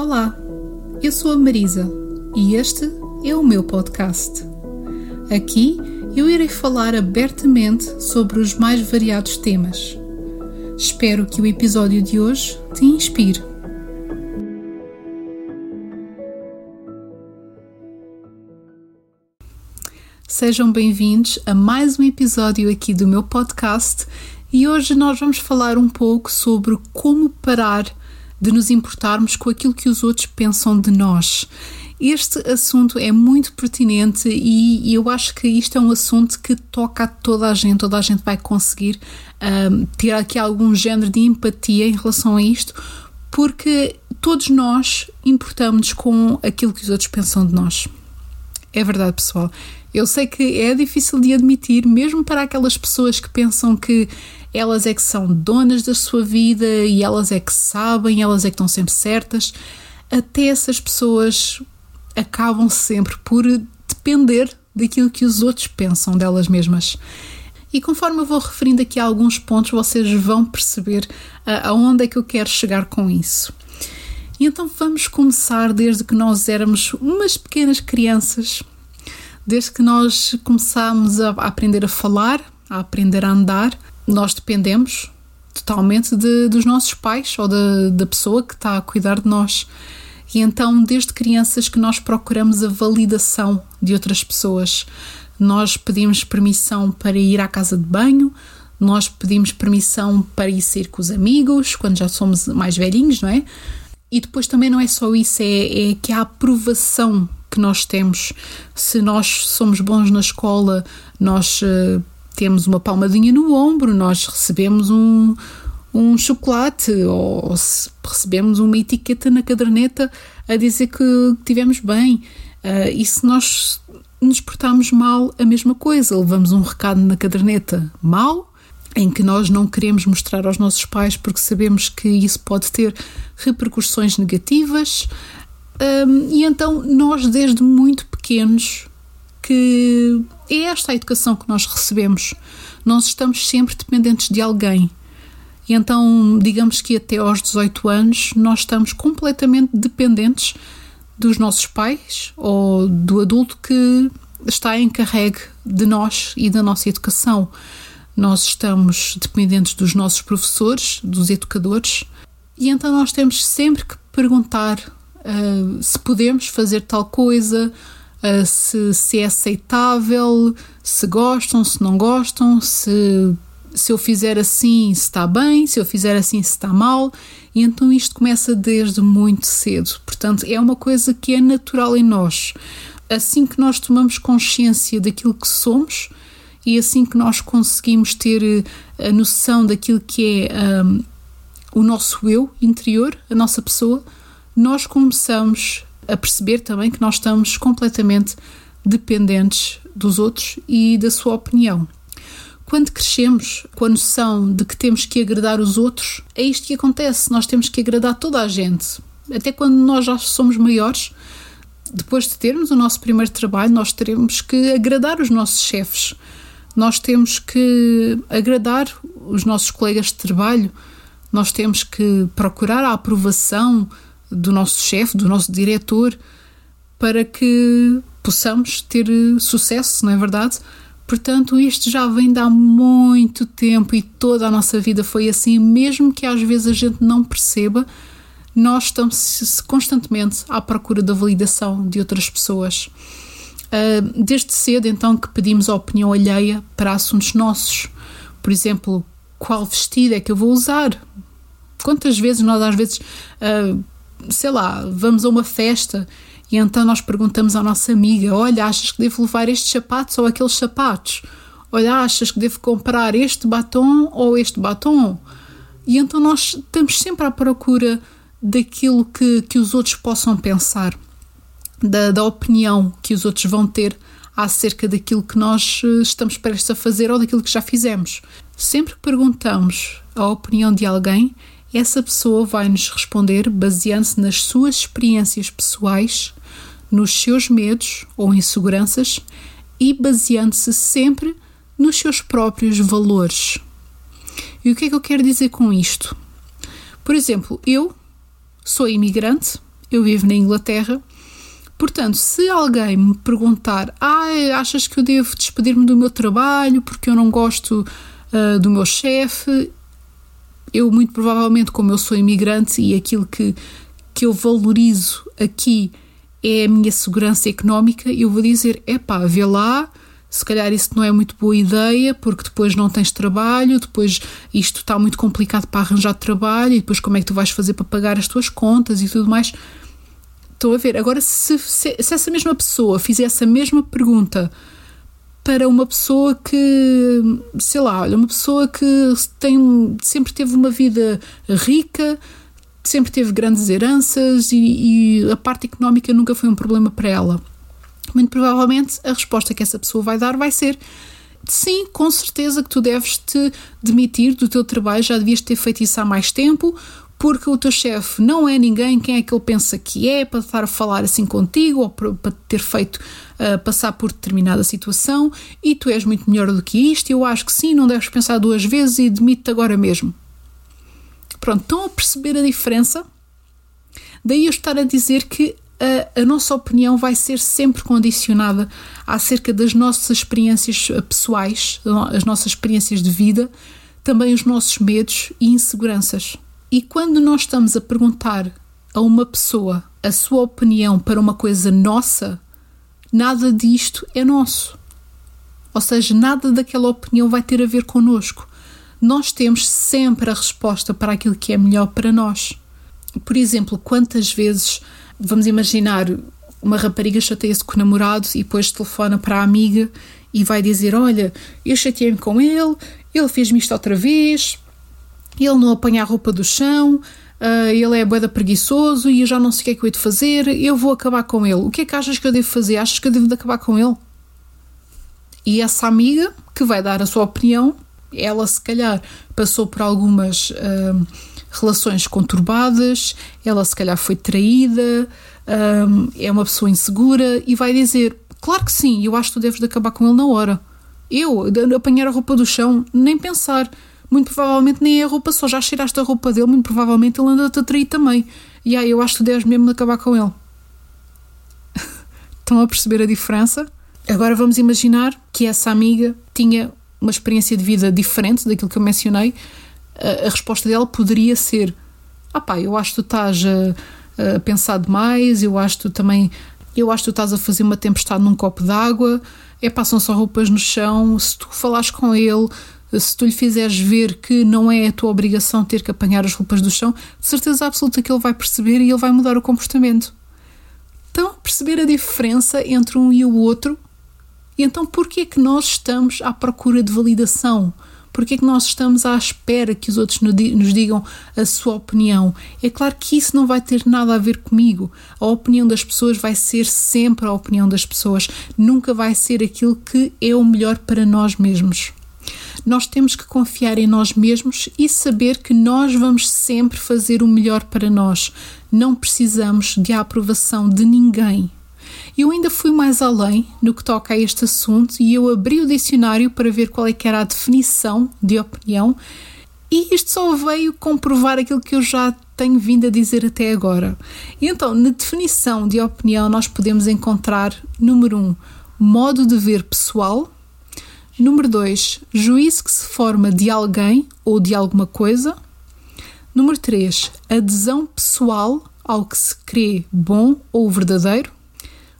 Olá, eu sou a Marisa e este é o meu podcast. Aqui eu irei falar abertamente sobre os mais variados temas. Espero que o episódio de hoje te inspire. Sejam bem-vindos a mais um episódio aqui do meu podcast e hoje nós vamos falar um pouco sobre como parar de nos importarmos com aquilo que os outros pensam de nós. Este assunto é muito pertinente e eu acho que isto é um assunto que toca a toda a gente, toda a gente vai conseguir um, ter aqui algum género de empatia em relação a isto, porque todos nós importamos com aquilo que os outros pensam de nós. É verdade, pessoal. Eu sei que é difícil de admitir, mesmo para aquelas pessoas que pensam que elas é que são donas da sua vida e elas é que sabem, elas é que estão sempre certas. Até essas pessoas acabam sempre por depender daquilo que os outros pensam delas mesmas. E conforme eu vou referindo aqui a alguns pontos, vocês vão perceber uh, aonde é que eu quero chegar com isso. E então vamos começar desde que nós éramos umas pequenas crianças, desde que nós começámos a aprender a falar, a aprender a andar, nós dependemos totalmente de, dos nossos pais ou da, da pessoa que está a cuidar de nós. E então, desde crianças que nós procuramos a validação de outras pessoas, nós pedimos permissão para ir à casa de banho, nós pedimos permissão para ir sair com os amigos, quando já somos mais velhinhos, não é? E depois também não é só isso, é, é que a aprovação que nós temos. Se nós somos bons na escola, nós uh, temos uma palmadinha no ombro, nós recebemos um, um chocolate ou recebemos uma etiqueta na caderneta a dizer que tivemos bem. Uh, e se nós nos portarmos mal, a mesma coisa, levamos um recado na caderneta mal, em que nós não queremos mostrar aos nossos pais porque sabemos que isso pode ter repercussões negativas. Um, e então nós, desde muito pequenos, que é esta a educação que nós recebemos. Nós estamos sempre dependentes de alguém. E então, digamos que até aos 18 anos, nós estamos completamente dependentes dos nossos pais ou do adulto que está encarregue de nós e da nossa educação. Nós estamos dependentes dos nossos professores, dos educadores, e então nós temos sempre que perguntar uh, se podemos fazer tal coisa, se, se é aceitável, se gostam, se não gostam, se, se eu fizer assim se está bem, se eu fizer assim se está mal. E então isto começa desde muito cedo. Portanto, é uma coisa que é natural em nós. Assim que nós tomamos consciência daquilo que somos e assim que nós conseguimos ter eh, a noção daquilo que é um, o nosso eu interior, a nossa pessoa, nós começamos a perceber também que nós estamos completamente dependentes dos outros e da sua opinião. Quando crescemos com a noção de que temos que agradar os outros, é isto que acontece. Nós temos que agradar toda a gente. Até quando nós já somos maiores, depois de termos o nosso primeiro trabalho, nós teremos que agradar os nossos chefes. Nós temos que agradar os nossos colegas de trabalho. Nós temos que procurar a aprovação do nosso chefe, do nosso diretor, para que possamos ter sucesso, não é verdade? Portanto, isto já vem de há muito tempo e toda a nossa vida foi assim, mesmo que às vezes a gente não perceba, nós estamos constantemente à procura da validação de outras pessoas. Ah, desde cedo, então, que pedimos a opinião alheia para assuntos nossos. Por exemplo, qual vestido é que eu vou usar? Quantas vezes nós, às vezes, uh, sei lá, vamos a uma festa e então nós perguntamos à nossa amiga: Olha, achas que devo levar estes sapatos ou aqueles sapatos? Olha, achas que devo comprar este batom ou este batom? E então nós estamos sempre à procura daquilo que, que os outros possam pensar, da, da opinião que os outros vão ter acerca daquilo que nós eh, estamos prestes a fazer ou daquilo que já fizemos. Sempre que perguntamos a opinião de alguém, essa pessoa vai nos responder baseando-se nas suas experiências pessoais, nos seus medos ou inseguranças e baseando-se sempre nos seus próprios valores. E o que é que eu quero dizer com isto? Por exemplo, eu sou imigrante eu vivo na Inglaterra. Portanto, se alguém me perguntar, ah, achas que eu devo despedir-me do meu trabalho porque eu não gosto uh, do meu chefe, eu muito provavelmente, como eu sou imigrante e aquilo que, que eu valorizo aqui é a minha segurança económica, eu vou dizer, é pá, vê lá, se calhar isso não é muito boa ideia, porque depois não tens trabalho, depois isto está muito complicado para arranjar trabalho, e depois como é que tu vais fazer para pagar as tuas contas e tudo mais. Estou a ver. Agora, se, se, se essa mesma pessoa fizesse a mesma pergunta para uma pessoa que, sei lá, olha, uma pessoa que tem, sempre teve uma vida rica, sempre teve grandes heranças e, e a parte económica nunca foi um problema para ela. Muito provavelmente a resposta que essa pessoa vai dar vai ser sim, com certeza que tu deves te demitir do teu trabalho, já devias ter feito isso há mais tempo, porque o teu chefe não é ninguém quem é que ele pensa que é para estar a falar assim contigo ou para, ter feito uh, passar por determinada situação e tu és muito melhor do que isto. Eu acho que sim, não deves pensar duas vezes e demite-te agora mesmo. Pronto, estão a perceber a diferença? Daí eu estar a dizer que a, a, nossa opinião vai ser sempre condicionada acerca das nossas experiências pessoais, as nossas experiências de vida, também os nossos medos e inseguranças. E quando nós estamos a perguntar a uma pessoa a sua opinião para uma coisa nossa, nada disto é nosso. Ou seja, nada daquela opinião vai ter a ver connosco. Nós temos sempre a resposta para aquilo que é melhor para nós. Por exemplo, quantas vezes vamos imaginar uma rapariga chateia-se com o namorado e depois telefona para a amiga e vai dizer: Olha, eu chateei-me com ele, ele fez-me isto outra vez, ele não apanha a roupa do chão, uh, ele é boeda preguiçoso e eu já não sei o que é que eu hei de fazer, eu vou acabar com ele. O que é que achas que eu devo fazer? Achas que eu devo de acabar com ele? E essa amiga que vai dar a sua opinião, ela se calhar passou por algumas. Uh, relações conturbadas, ela se calhar foi traída, um, é uma pessoa insegura e vai dizer: Claro que sim, eu acho que tu deves de acabar com ele na hora. Eu, apanhar a roupa do chão, nem pensar. Muito provavelmente nem é a roupa só, já cheiraste a roupa dele, muito provavelmente ele anda-te a trair também. E aí eu acho que tu deves mesmo acabar com ele. Estão a perceber a diferença? Agora vamos imaginar que essa amiga tinha uma experiência de vida diferente daquilo que eu mencionei a, a resposta dela poderia ser: ah pá, eu acho que tu estás a, a pensar demais, eu acho que tu também. Eu acho que tu estás a fazer uma tempestade num copo d'água, é passam só roupas no chão. Se tu falares com ele, se tu lhe fizeres ver que não é a tua obrigação ter que apanhar as roupas do chão, de certeza absoluta que ele vai perceber e ele vai mudar o comportamento. Então, perceber a diferença entre um e o outro. E então, porquê é que nós estamos à procura de validação? Porque é que nós estamos à espera que os outros nos digam a sua opinião? É claro que isso não vai ter nada a ver comigo. A opinião das pessoas vai ser sempre a opinião das pessoas, nunca vai ser aquilo que é o melhor para nós mesmos. Nós temos que confiar em nós mesmos e saber que nós vamos sempre fazer o melhor para nós. Não precisamos de aprovação de ninguém. Eu ainda fui mais além no que toca a este assunto e eu abri o dicionário para ver qual é que era a definição de opinião e isto só veio comprovar aquilo que eu já tenho vindo a dizer até agora. Então, na definição de opinião, nós podemos encontrar, número 1, um, modo de ver pessoal. Número 2, juízo que se forma de alguém ou de alguma coisa. Número 3, adesão pessoal ao que se crê bom ou verdadeiro.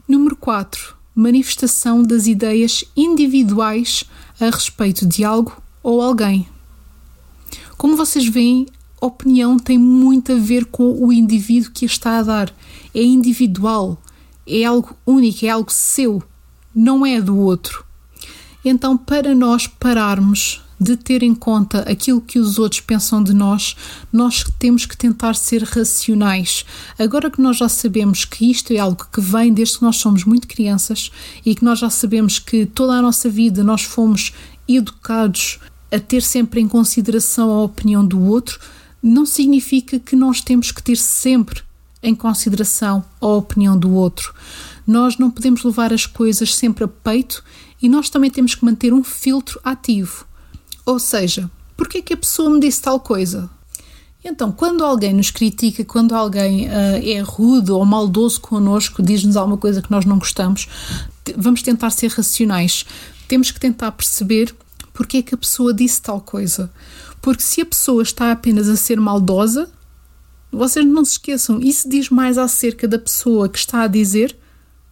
Número 4. Manifestação das ideias individuais a respeito de algo ou alguém. Como vocês veem, opinião tem muito a ver com o indivíduo que a está a dar. É individual, é algo único, é algo seu, não é do outro. Então, para nós pararmos de ter em conta aquilo que os outros pensam de nós, nós temos que tentar ser racionais. Agora que nós já sabemos que isto é algo que vem desde que nós somos muito crianças e que nós já sabemos que toda a nossa vida nós fomos educados a ter sempre em consideração a opinião do outro, não significa que nós temos que ter sempre em consideração a opinião do outro. Nós não podemos levar as coisas sempre a peito e nós também temos que manter um filtro ativo. Ou seja, porque é que a pessoa me disse tal coisa? Então, quando alguém nos critica, quando alguém uh, é rude ou maldoso connosco, diz-nos alguma coisa que nós não gostamos, vamos tentar ser racionais. Temos que tentar perceber porque é que a pessoa disse tal coisa. Porque se a pessoa está apenas a ser maldosa, vocês não se esqueçam, isso diz mais acerca da pessoa que está a dizer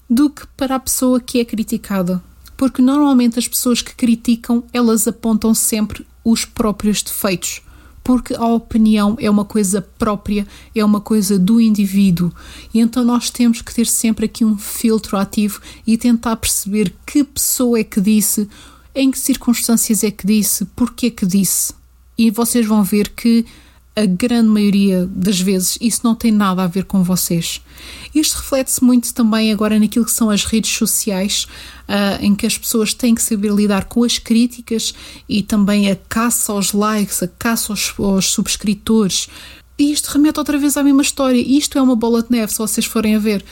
do que para a pessoa que é criticada. Porque normalmente as pessoas que criticam, elas apontam sempre os próprios defeitos porque a opinião é uma coisa própria, é uma coisa do indivíduo. E então nós temos que ter sempre aqui um filtro ativo e tentar perceber que pessoa é que disse, em que circunstâncias é que disse, porquê que disse. E vocês vão ver que a grande maioria das vezes isso não tem nada a ver com vocês. Isto reflete-se muito também agora naquilo que são as redes sociais, uh, em que as pessoas têm que saber lidar com as críticas e também a caça aos likes, a caça aos, aos subscritores. E isto remete outra vez à mesma história. Isto é uma bola de neve, se vocês forem a ver.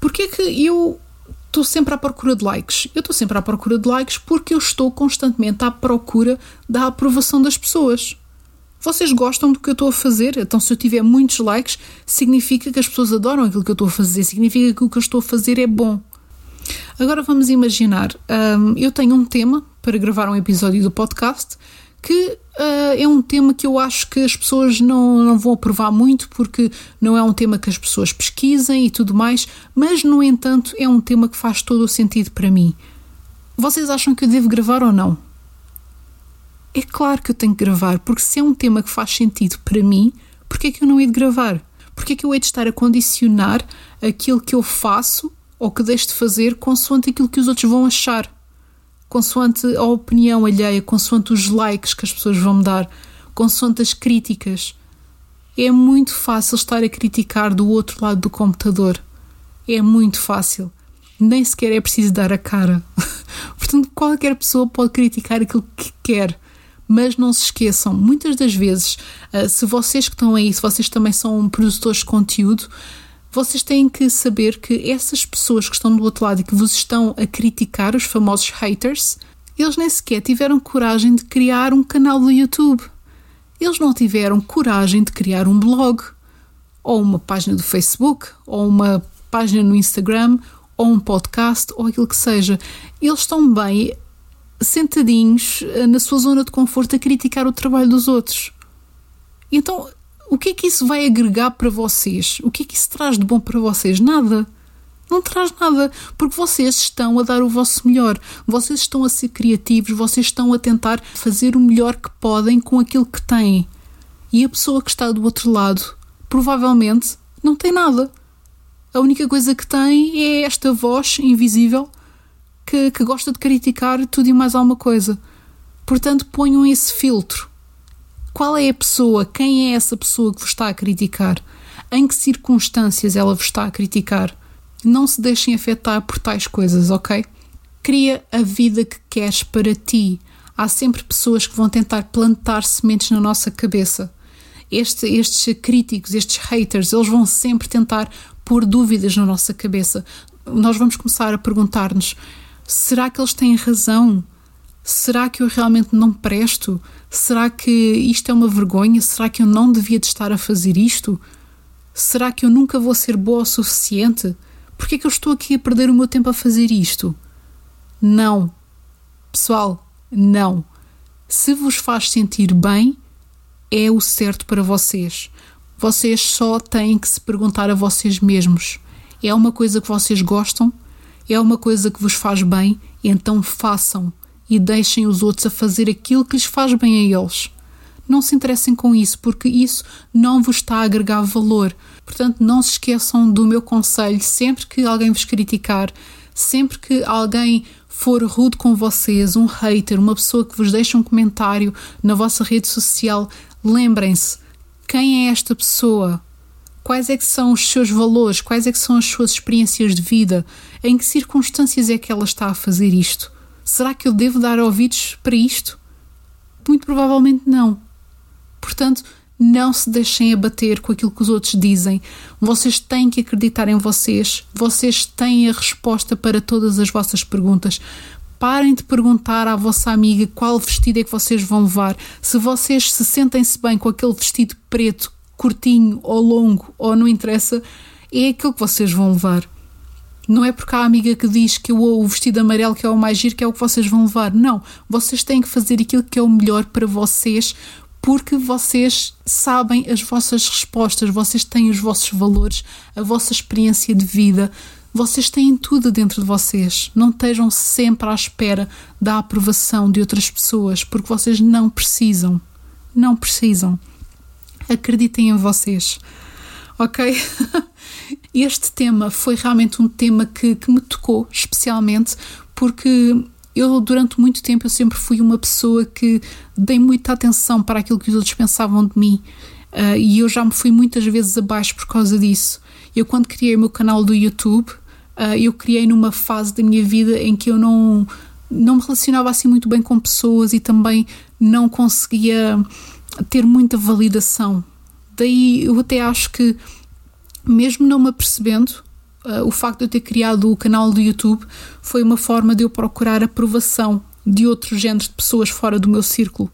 Porque é que eu estou sempre à procura de likes? Eu estou sempre à procura de likes porque eu estou constantemente à procura da aprovação das pessoas. Vocês gostam do que eu estou a fazer? Então, se eu tiver muitos likes, significa que as pessoas adoram aquilo que eu estou a fazer, significa que o que eu estou a fazer é bom. Agora vamos imaginar, um, eu tenho um tema para gravar um episódio do podcast que uh, é um tema que eu acho que as pessoas não, não vão aprovar muito porque não é um tema que as pessoas pesquisem e tudo mais, mas no entanto é um tema que faz todo o sentido para mim. Vocês acham que eu devo gravar ou não? É claro que eu tenho que gravar, porque se é um tema que faz sentido para mim, porquê é que eu não hei de gravar? Porquê é que eu hei de estar a condicionar aquilo que eu faço ou que deixo de fazer consoante aquilo que os outros vão achar? Consoante a opinião alheia, consoante os likes que as pessoas vão me dar, consoante as críticas. É muito fácil estar a criticar do outro lado do computador. É muito fácil. Nem sequer é preciso dar a cara. Portanto, qualquer pessoa pode criticar aquilo que quer mas não se esqueçam, muitas das vezes, uh, se vocês que estão aí, se vocês também são produtores de conteúdo, vocês têm que saber que essas pessoas que estão do outro lado e que vos estão a criticar, os famosos haters, eles nem sequer tiveram coragem de criar um canal do YouTube. Eles não tiveram coragem de criar um blog, ou uma página do Facebook, ou uma página no Instagram, ou um podcast, ou aquilo que seja. Eles estão bem sentadinhos eh, na sua zona de conforto a criticar o trabalho dos outros. Então, o que é que isso vai agregar para vocês? O que é que isso traz de bom para vocês? Nada. Não traz nada, porque vocês estão a dar o vosso melhor, vocês estão a ser criativos, vocês estão a tentar fazer o melhor que podem com aquilo que têm. E a pessoa que está do outro lado provavelmente não tem nada. A única coisa que tem é esta voz invisível que, que gosta de criticar tudo e mais alguma coisa. Portanto, ponham esse filtro. Qual é a pessoa? Quem é essa pessoa que vos está a criticar? Em que circunstâncias ela vos está a criticar? Não se deixem afetar por tais coisas, ok? Cria a vida que queres para ti. Há sempre pessoas que vão tentar plantar sementes na nossa cabeça. Este, estes críticos, estes haters, eles vão sempre tentar pôr dúvidas na nossa cabeça. Nós vamos começar a perguntar-nos: Será que eles têm razão? Será que eu realmente não presto? Será que isto é uma vergonha? Será que eu não devia de estar a fazer isto? Será que eu nunca vou ser boa o suficiente? Por que é que eu estou aqui a perder o meu tempo a fazer isto? Não. Pessoal, não. Se vos faz sentir bem, é o certo para vocês. Vocês só têm que se perguntar a vocês mesmos: é uma coisa que vocês gostam? É uma coisa que vos faz bem, então façam e deixem os outros a fazer aquilo que lhes faz bem a eles. Não se interessem com isso, porque isso não vos está a agregar valor. Portanto, não se esqueçam do meu conselho sempre que alguém vos criticar, sempre que alguém for rude com vocês, um hater, uma pessoa que vos deixa um comentário na vossa rede social, lembrem-se quem é esta pessoa? Quais é que são os seus valores? Quais é que são as suas experiências de vida? Em que circunstâncias é que ela está a fazer isto? Será que eu devo dar ouvidos para isto? Muito provavelmente não. Portanto, não se deixem abater com aquilo que os outros dizem. Vocês têm que acreditar em vocês. Vocês têm a resposta para todas as vossas perguntas. Parem de perguntar à vossa amiga qual vestido é que vocês vão levar. Se vocês se sentem-se bem com aquele vestido preto curtinho ou longo ou não interessa, é aquilo que vocês vão levar. Não é porque a amiga que diz que o vestido amarelo que é o mais giro que é o que vocês vão levar. Não. Vocês têm que fazer aquilo que é o melhor para vocês porque vocês sabem as vossas respostas, vocês têm os vossos valores, a vossa experiência de vida. Vocês têm tudo dentro de vocês. Não estejam sempre à espera da aprovação de outras pessoas, porque vocês não precisam. Não precisam. Acreditem em vocês. Ok? Este tema foi realmente um tema que, que me tocou especialmente porque eu durante muito tempo eu sempre fui uma pessoa que dei muita atenção para aquilo que os outros pensavam de mim uh, e eu já me fui muitas vezes abaixo por causa disso. Eu quando criei o meu canal do YouTube, uh, eu criei numa fase da minha vida em que eu não não me relacionava assim muito bem com pessoas e também não conseguia ter muita validação. Daí eu até acho que mesmo não me apercebendo, uh, o facto de eu ter criado o canal do YouTube foi uma forma de eu procurar aprovação de outros géneros de pessoas fora do meu círculo.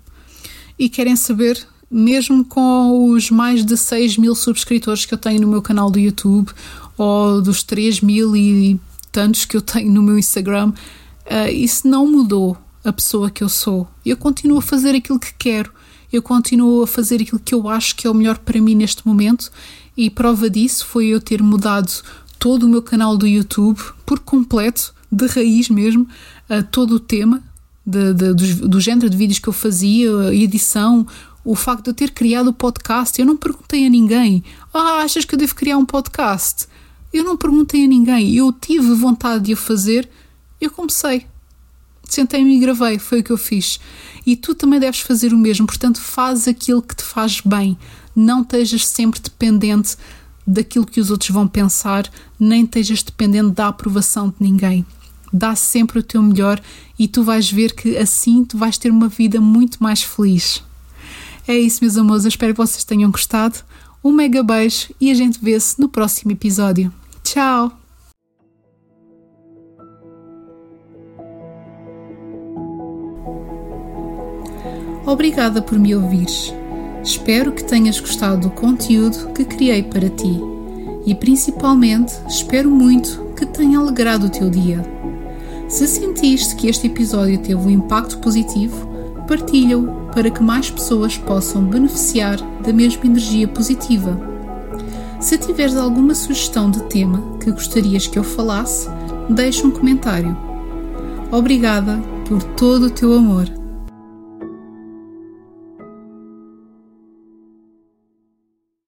E querem saber, mesmo com os mais de 6 mil subscritores que eu tenho no meu canal do YouTube, ou dos 3 mil e tantos que eu tenho no meu Instagram, uh, isso não mudou a pessoa que eu sou. Eu continuo a fazer aquilo que quero, eu continuo a fazer aquilo que eu acho que é o melhor para mim neste momento e prova disso foi eu ter mudado todo o meu canal do YouTube por completo, de raiz mesmo, a todo o tema de, de, do, do género de vídeos que eu fazia, a edição, o facto de eu ter criado o podcast. Eu não perguntei a ninguém: Ah, achas que eu devo criar um podcast? Eu não perguntei a ninguém. Eu tive vontade de o fazer, eu comecei. Sentei-me e gravei, foi o que eu fiz. E tu também deves fazer o mesmo, portanto, faz aquilo que te faz bem não estejas sempre dependente daquilo que os outros vão pensar, nem estejas dependente da aprovação de ninguém. Dá sempre o teu melhor e tu vais ver que assim tu vais ter uma vida muito mais feliz. É isso, meus amores. Eu espero que vocês tenham gostado. Um mega beijo e a gente vê-se no próximo episódio. Tchau! Obrigada por me ouvires. Espero que tenhas gostado do conteúdo que criei para ti e, principalmente, espero muito que tenha alegrado o teu dia. Se sentiste que este episódio teve um impacto positivo, partilha-o para que mais pessoas possam beneficiar da mesma energia positiva. Se tiveres alguma sugestão de tema que gostarias que eu falasse, deixa um comentário. Obrigada por todo o teu amor.